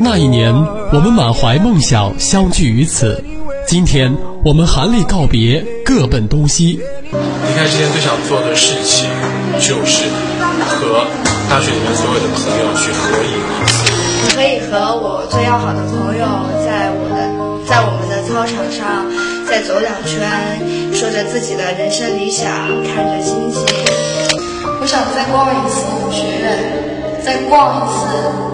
那一年，我们满怀梦想相聚于此。今天，我们含泪告别，各奔东西。离开之前最想做的事情，就是和大学里面所有的朋友去合影一次。可以和我最要好的朋友，在我的在我们的操场上再走两圈，说着自己的人生理想，看着星星。我想再逛一次学院，再逛一次。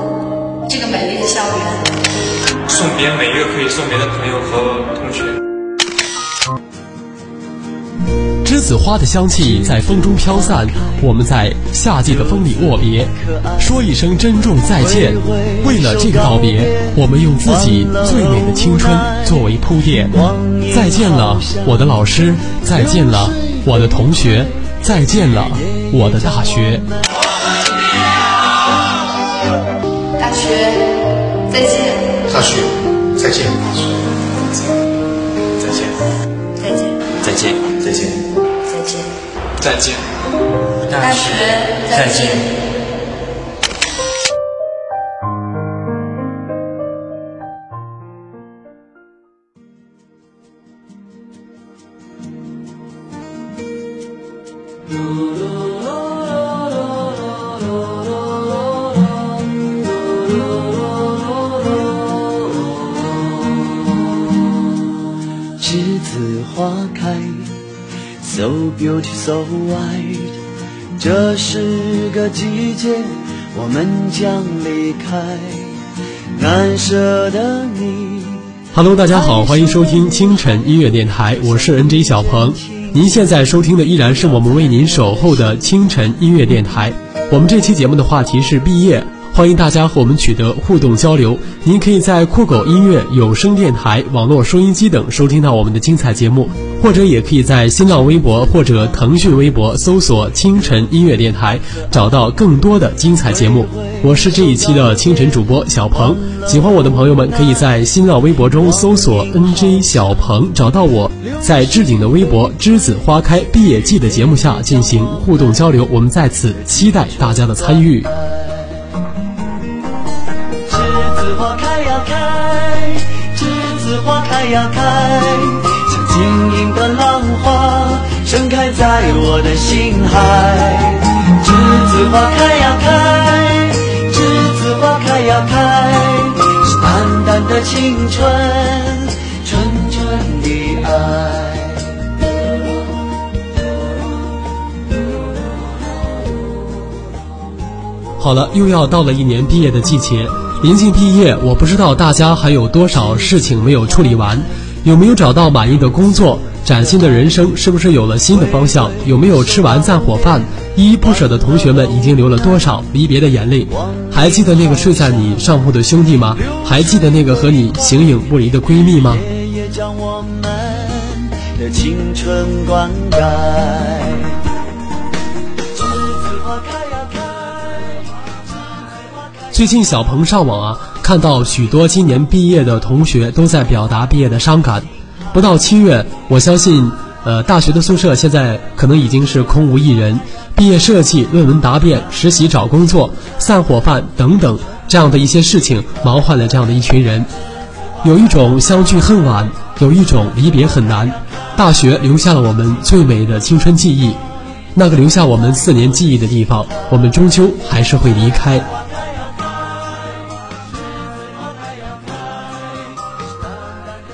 送别每一个可以送别的朋友和同学。栀子花的香气在风中飘散，我们在夏季的风里握别，说一声珍重再见。为了这个道别，我们用自己最美的青春作为铺垫。再见了，我的老师；再见了，我的同学；再见了，我的大学。大学，再见。大学，再见。再见。再见。再见。再见。再见。再见。大学，再见。so。这是个季节，我们将离开，难舍的你。Hello，大家好，欢迎收听清晨音乐电台，我是 NJ 小鹏。您现在收听的依然是我们为您守候的清晨音乐电台。我们这期节目的话题是毕业，欢迎大家和我们取得互动交流。您可以在酷狗音乐、有声电台、网络收音机等收听到我们的精彩节目，或者也可以在新浪微博或者腾讯微博搜索“清晨音乐电台”，找到更多的精彩节目。我是这一期的清晨主播小鹏，喜欢我的朋友们可以在新浪微博中搜索 “nj 小鹏”找到我，在置顶的微博“栀子花开毕业季”的节目下进行互动交流。我们在此期待大家的参与。开呀开，像晶莹的浪花盛开在我的心海。栀子花开呀开，栀子花开呀开，是淡淡的青春，纯纯的爱。好了，又要到了一年毕业的季节，临近毕业，我不知道大家还有多少事情没有处理完，有没有找到满意的工作，崭新的人生是不是有了新的方向？有没有吃完散伙饭？依依不舍的同学们已经流了多少离别的眼泪？还记得那个睡在你上铺的兄弟吗？还记得那个和你形影不离的闺蜜吗？夜夜将我们的青春灌溉。最近小鹏上网啊，看到许多今年毕业的同学都在表达毕业的伤感。不到七月，我相信，呃，大学的宿舍现在可能已经是空无一人。毕业设计、论文答辩、实习找工作、散伙饭等等这样的一些事情，忙坏了这样的一群人。有一种相聚恨晚，有一种离别很难。大学留下了我们最美的青春记忆，那个留下我们四年记忆的地方，我们终究还是会离开。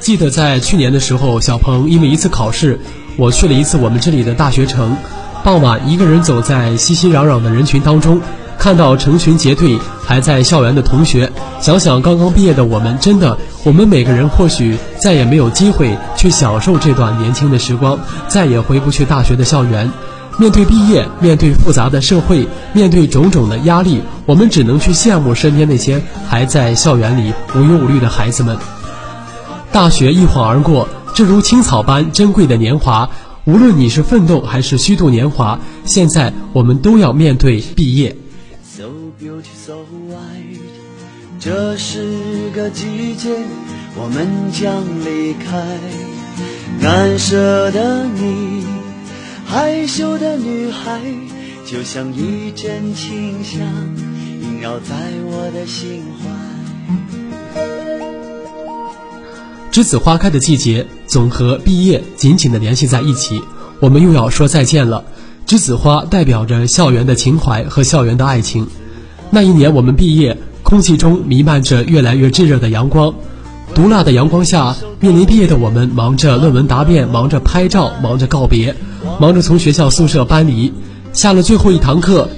记得在去年的时候，小鹏因为一次考试，我去了一次我们这里的大学城。傍晚，一个人走在熙熙攘攘的人群当中，看到成群结队还在校园的同学，想想刚刚毕业的我们，真的，我们每个人或许再也没有机会去享受这段年轻的时光，再也回不去大学的校园。面对毕业，面对复杂的社会，面对种种的压力，我们只能去羡慕身边那些还在校园里无忧无虑的孩子们。大学一晃而过，这如青草般珍贵的年华。无论你是奋斗还是虚度年华，现在我们都要面对毕业。So beautiful, so white，这是个季节，我们将离开。难舍的你，害羞的女孩，就像一阵清香，萦绕在我的心怀。栀子花开的季节总和毕业紧紧的联系在一起。我们又要说再见了。栀子花代表着校园的情怀和校园的爱情。那一年我们毕业，空气中弥漫着越来越炙热的阳光。毒辣的阳光下，面临毕业的我们，忙着论文答辩，忙着拍照，忙着告别，忙着从学校宿舍搬离。下了最后一堂课，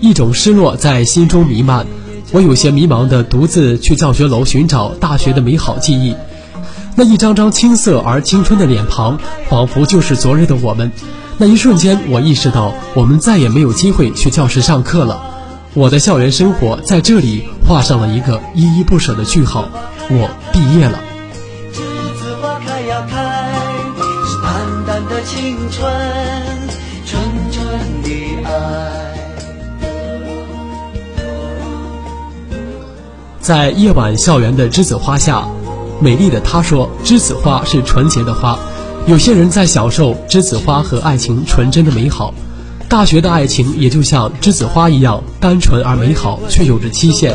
一种失落在心中弥漫。我有些迷茫的独自去教学楼寻找大学的美好记忆。那一张张青涩而青春的脸庞，仿佛就是昨日的我们。那一瞬间，我意识到，我们再也没有机会去教室上课了。我的校园生活在这里画上了一个依依不舍的句号。我毕业了。栀子花开呀开，是淡淡的青春，纯纯的爱。在夜晚校园的栀子花下，美丽的她说：“栀子花是纯洁的花。”有些人在享受栀子花和爱情纯真的美好。大学的爱情也就像栀子花一样单纯而美好，却有着期限。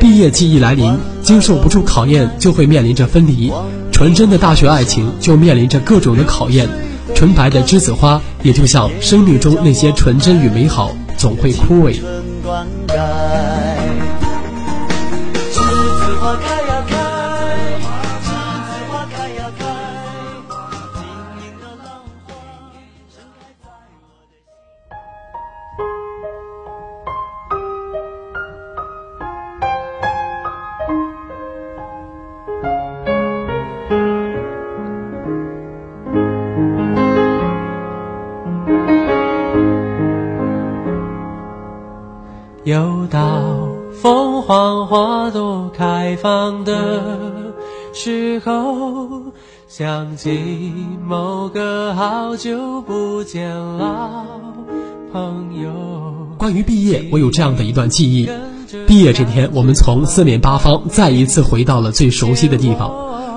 毕业季一来临，经受不住考验，就会面临着分离。纯真的大学爱情就面临着各种的考验。纯白的栀子花，也就像生命中那些纯真与美好，总会枯萎。凤凰花朵开放的时候，想起某个好久不见老朋友。关于毕业，我有这样的一段记忆：毕业这天，我们从四面八方再一次回到了最熟悉的地方。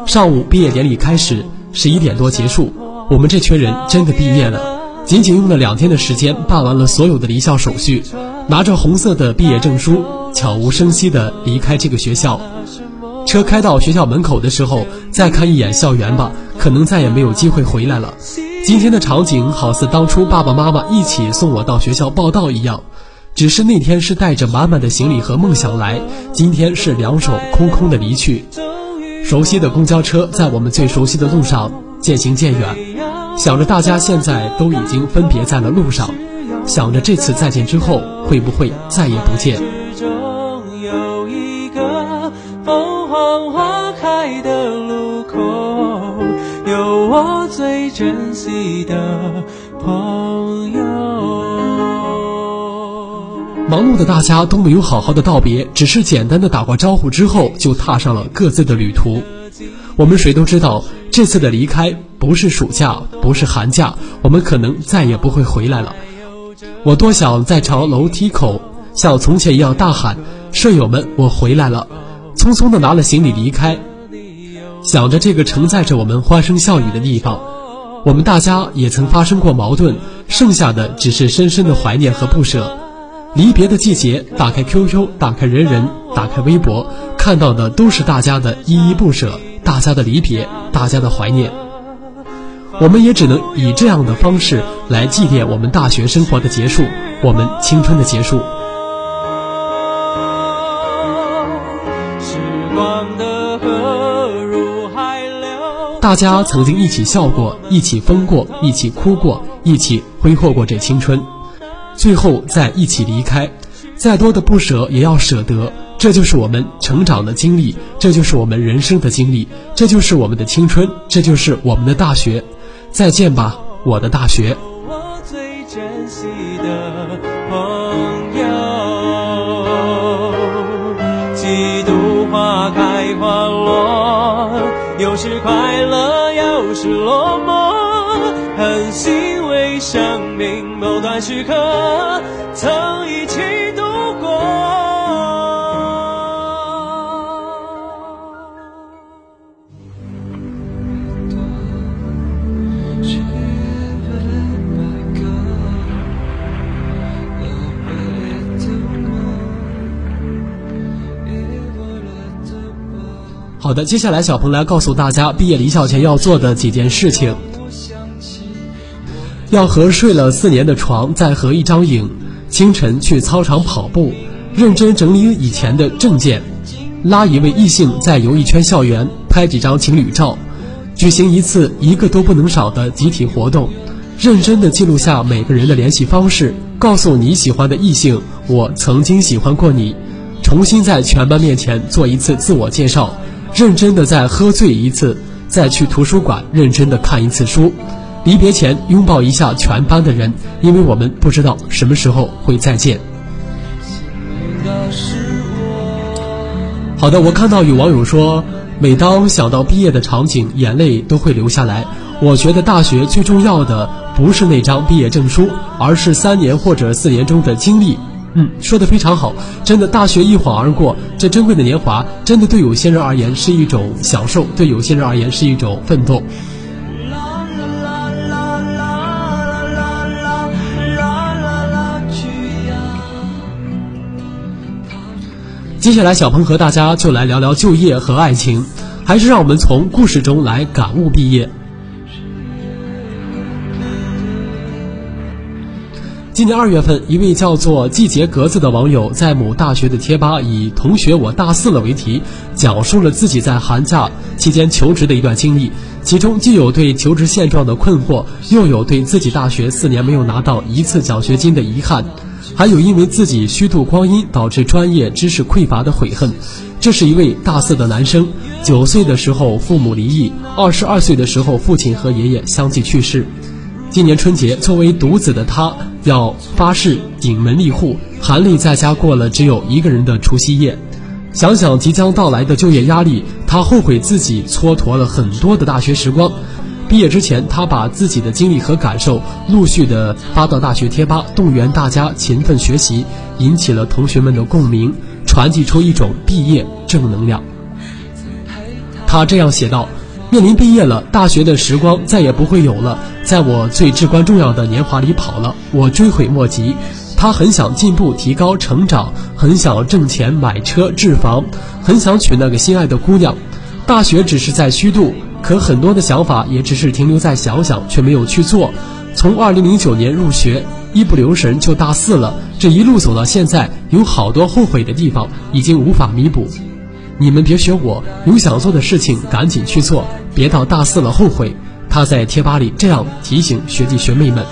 上午毕业典礼开始，十一点多结束，我们这群人真的毕业了。仅仅用了两天的时间，办完了所有的离校手续，拿着红色的毕业证书，悄无声息地离开这个学校。车开到学校门口的时候，再看一眼校园吧，可能再也没有机会回来了。今天的场景好似当初爸爸妈妈一起送我到学校报到一样，只是那天是带着满满的行李和梦想来，今天是两手空空的离去。熟悉的公交车在我们最熟悉的路上渐行渐远，想着大家现在都已经分别在了路上，想着这次再见之后会不会再也不见。凤凰花开的路口，有我最珍惜的朋友。忙碌的大家都没有好好的道别，只是简单的打过招呼之后，就踏上了各自的旅途。我们谁都知道，这次的离开不是暑假，不是寒假，我们可能再也不会回来了。我多想在朝楼梯口像从前一样大喊：“舍友们，我回来了！”匆匆的拿了行李离开，想着这个承载着我们欢声笑语的地方。我们大家也曾发生过矛盾，剩下的只是深深的怀念和不舍。离别的季节，打开 QQ，打开人人，打开微博，看到的都是大家的依依不舍，大家的离别，大家的怀念。我们也只能以这样的方式来祭奠我们大学生活的结束，我们青春的结束。大家曾经一起笑过，一起疯过，一起哭过，一起挥霍过这青春，最后再一起离开。再多的不舍也要舍得，这就是我们成长的经历，这就是我们人生的经历，这就是我们的青春，这就是我们的大学。再见吧，我的大学。我最珍惜的朋友，几度花开花落，有时快乐，是落寞，很欣慰生命。某段时刻曾一起好的，接下来小鹏来告诉大家，毕业离校前要做的几件事情：要和睡了四年的床再合一张影，清晨去操场跑步，认真整理以前的证件，拉一位异性再游一圈校园，拍几张情侣照，举行一次一个都不能少的集体活动，认真的记录下每个人的联系方式，告诉你喜欢的异性，我曾经喜欢过你，重新在全班面前做一次自我介绍。认真的再喝醉一次，再去图书馆认真的看一次书，离别前拥抱一下全班的人，因为我们不知道什么时候会再见。好的，我看到有网友说，每当想到毕业的场景，眼泪都会流下来。我觉得大学最重要的不是那张毕业证书，而是三年或者四年中的经历。嗯，说的非常好，真的，大学一晃而过，这珍贵的年华，真的对有些人而言是一种享受，对有些人而言是一种奋斗。接下来，小鹏和大家就来聊聊就业和爱情，还是让我们从故事中来感悟毕业。今年二月份，一位叫做“季节格子”的网友在某大学的贴吧以“同学，我大四了”为题，讲述了自己在寒假期间求职的一段经历。其中既有对求职现状的困惑，又有对自己大学四年没有拿到一次奖学金的遗憾，还有因为自己虚度光阴导致专业知识匮乏的悔恨。这是一位大四的男生，九岁的时候父母离异，二十二岁的时候父亲和爷爷相继去世。今年春节，作为独子的他要发誓顶门立户，含泪在家过了只有一个人的除夕夜。想想即将到来的就业压力，他后悔自己蹉跎了很多的大学时光。毕业之前，他把自己的经历和感受陆续的发到大学贴吧，动员大家勤奋学习，引起了同学们的共鸣，传递出一种毕业正能量。他这样写道。面临毕业了，大学的时光再也不会有了，在我最至关重要的年华里跑了，我追悔莫及。他很想进步、提高、成长，很想挣钱、买车、置房，很想娶那个心爱的姑娘。大学只是在虚度，可很多的想法也只是停留在想想，却没有去做。从2009年入学，一不留神就大四了，这一路走到现在，有好多后悔的地方，已经无法弥补。你们别学我，有想做的事情赶紧去做，别到大四了后悔。他在贴吧里这样提醒学弟学妹们。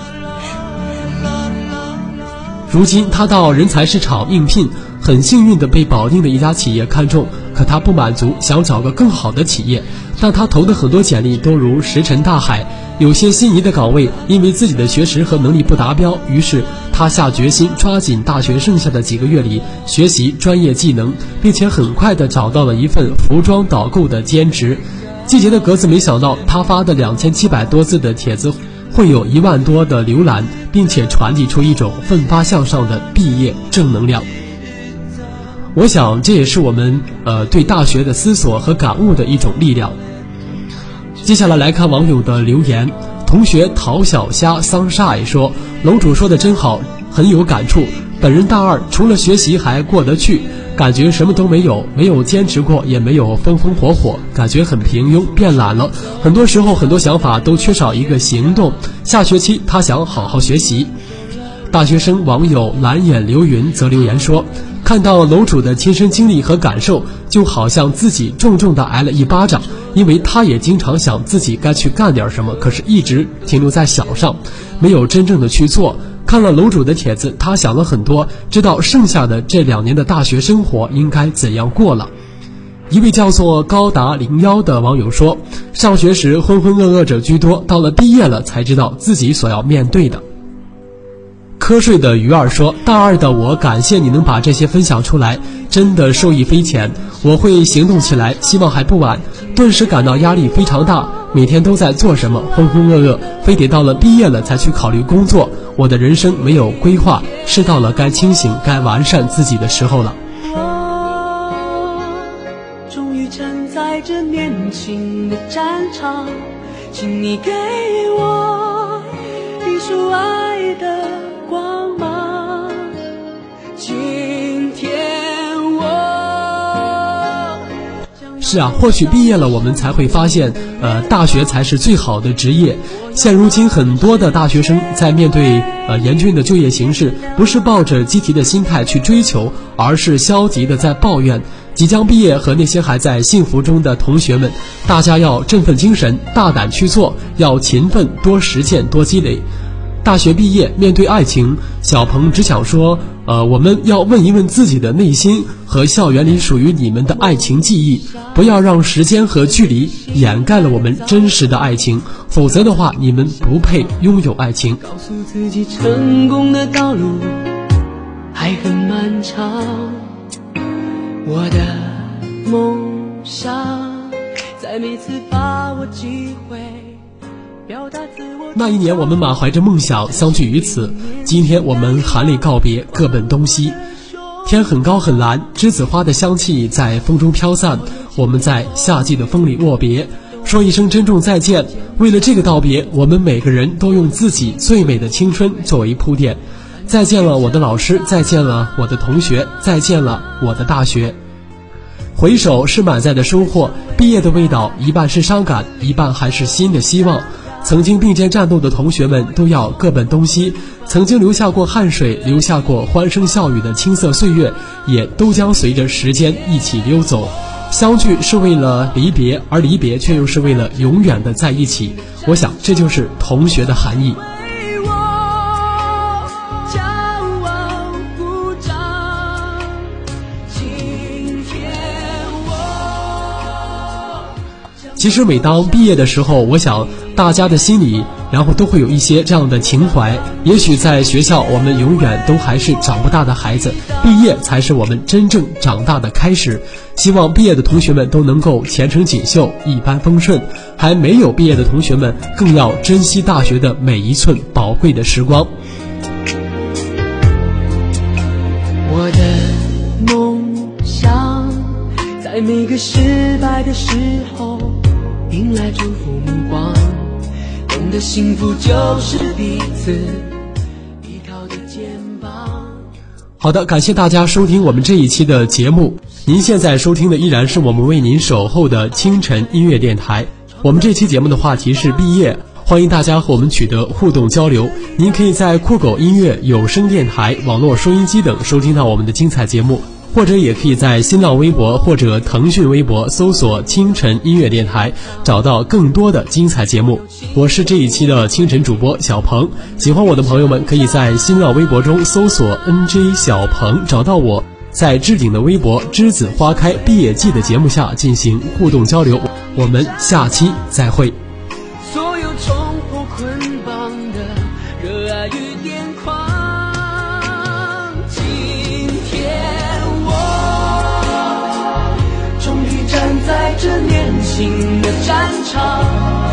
如今他到人才市场应聘，很幸运的被保定的一家企业看中，可他不满足，想找个更好的企业。但他投的很多简历都如石沉大海，有些心仪的岗位因为自己的学识和能力不达标，于是。他下决心抓紧大学剩下的几个月里学习专业技能，并且很快的找到了一份服装导购的兼职。季节的格子没想到，他发的两千七百多字的帖子会有一万多的浏览，并且传递出一种奋发向上的毕业正能量。我想这也是我们呃对大学的思索和感悟的一种力量。接下来来看网友的留言。同学陶小虾桑晒说：“楼主说的真好，很有感触。本人大二，除了学习还过得去，感觉什么都没有，没有坚持过，也没有风风火火，感觉很平庸，变懒了。很多时候，很多想法都缺少一个行动。下学期他想好好学习。”大学生网友蓝眼流云则留言说。看到楼主的亲身经历和感受，就好像自己重重的挨了一巴掌，因为他也经常想自己该去干点什么，可是一直停留在想上，没有真正的去做。看了楼主的帖子，他想了很多，知道剩下的这两年的大学生活应该怎样过了。一位叫做高达零幺的网友说：“上学时浑浑噩噩者居多，到了毕业了才知道自己所要面对的。”瞌睡的鱼儿说：“大二的我，感谢你能把这些分享出来，真的受益匪浅。我会行动起来，希望还不晚。顿时感到压力非常大，每天都在做什么，浑浑噩噩，非得到了毕业了才去考虑工作。我的人生没有规划，是到了该清醒、该完善自己的时候了。”终于站在这年轻的战场，请你给我一束爱的。是啊，或许毕业了，我们才会发现，呃，大学才是最好的职业。现如今，很多的大学生在面对呃严峻的就业形势，不是抱着积极的心态去追求，而是消极的在抱怨。即将毕业和那些还在幸福中的同学们，大家要振奋精神，大胆去做，要勤奋，多实践，多积累。大学毕业，面对爱情，小鹏只想说：呃，我们要问一问自己的内心和校园里属于你们的爱情记忆，不要让时间和距离掩盖了我们真实的爱情，否则的话，你们不配拥有爱情。告诉自己，成功的道路还很漫长。我的梦想，在每次把握机会。那一年，我们满怀着梦想相聚于此。今天，我们含泪告别，各奔东西。天很高很蓝，栀子花的香气在风中飘散。我们在夏季的风里握别，说一声珍重再见。为了这个道别，我们每个人都用自己最美的青春作为铺垫。再见了，我的老师；再见了，我的同学；再见了，我的大学。回首是满载的收获，毕业的味道，一半是伤感，一半还是新的希望。曾经并肩战斗的同学们都要各奔东西，曾经留下过汗水、留下过欢声笑语的青涩岁月，也都将随着时间一起溜走。相聚是为了离别，而离别却又是为了永远的在一起。我想，这就是同学的含义。其实每当毕业的时候，我想大家的心里，然后都会有一些这样的情怀。也许在学校，我们永远都还是长不大的孩子，毕业才是我们真正长大的开始。希望毕业的同学们都能够前程锦绣，一帆风顺；还没有毕业的同学们，更要珍惜大学的每一寸宝贵的时光。我的梦想，在每个失败的时候。迎来祝福目光，懂得幸福就是彼此依靠的肩膀。好的，感谢大家收听我们这一期的节目。您现在收听的依然是我们为您守候的清晨音乐电台。我们这期节目的话题是毕业，欢迎大家和我们取得互动交流。您可以在酷狗音乐、有声电台、网络收音机等收听到我们的精彩节目。或者也可以在新浪微博或者腾讯微博搜索“清晨音乐电台”，找到更多的精彩节目。我是这一期的清晨主播小鹏，喜欢我的朋友们可以在新浪微博中搜索 “nj 小鹏”，找到我，在置顶的微博“栀子花开毕业季”的节目下进行互动交流。我们下期再会。战场，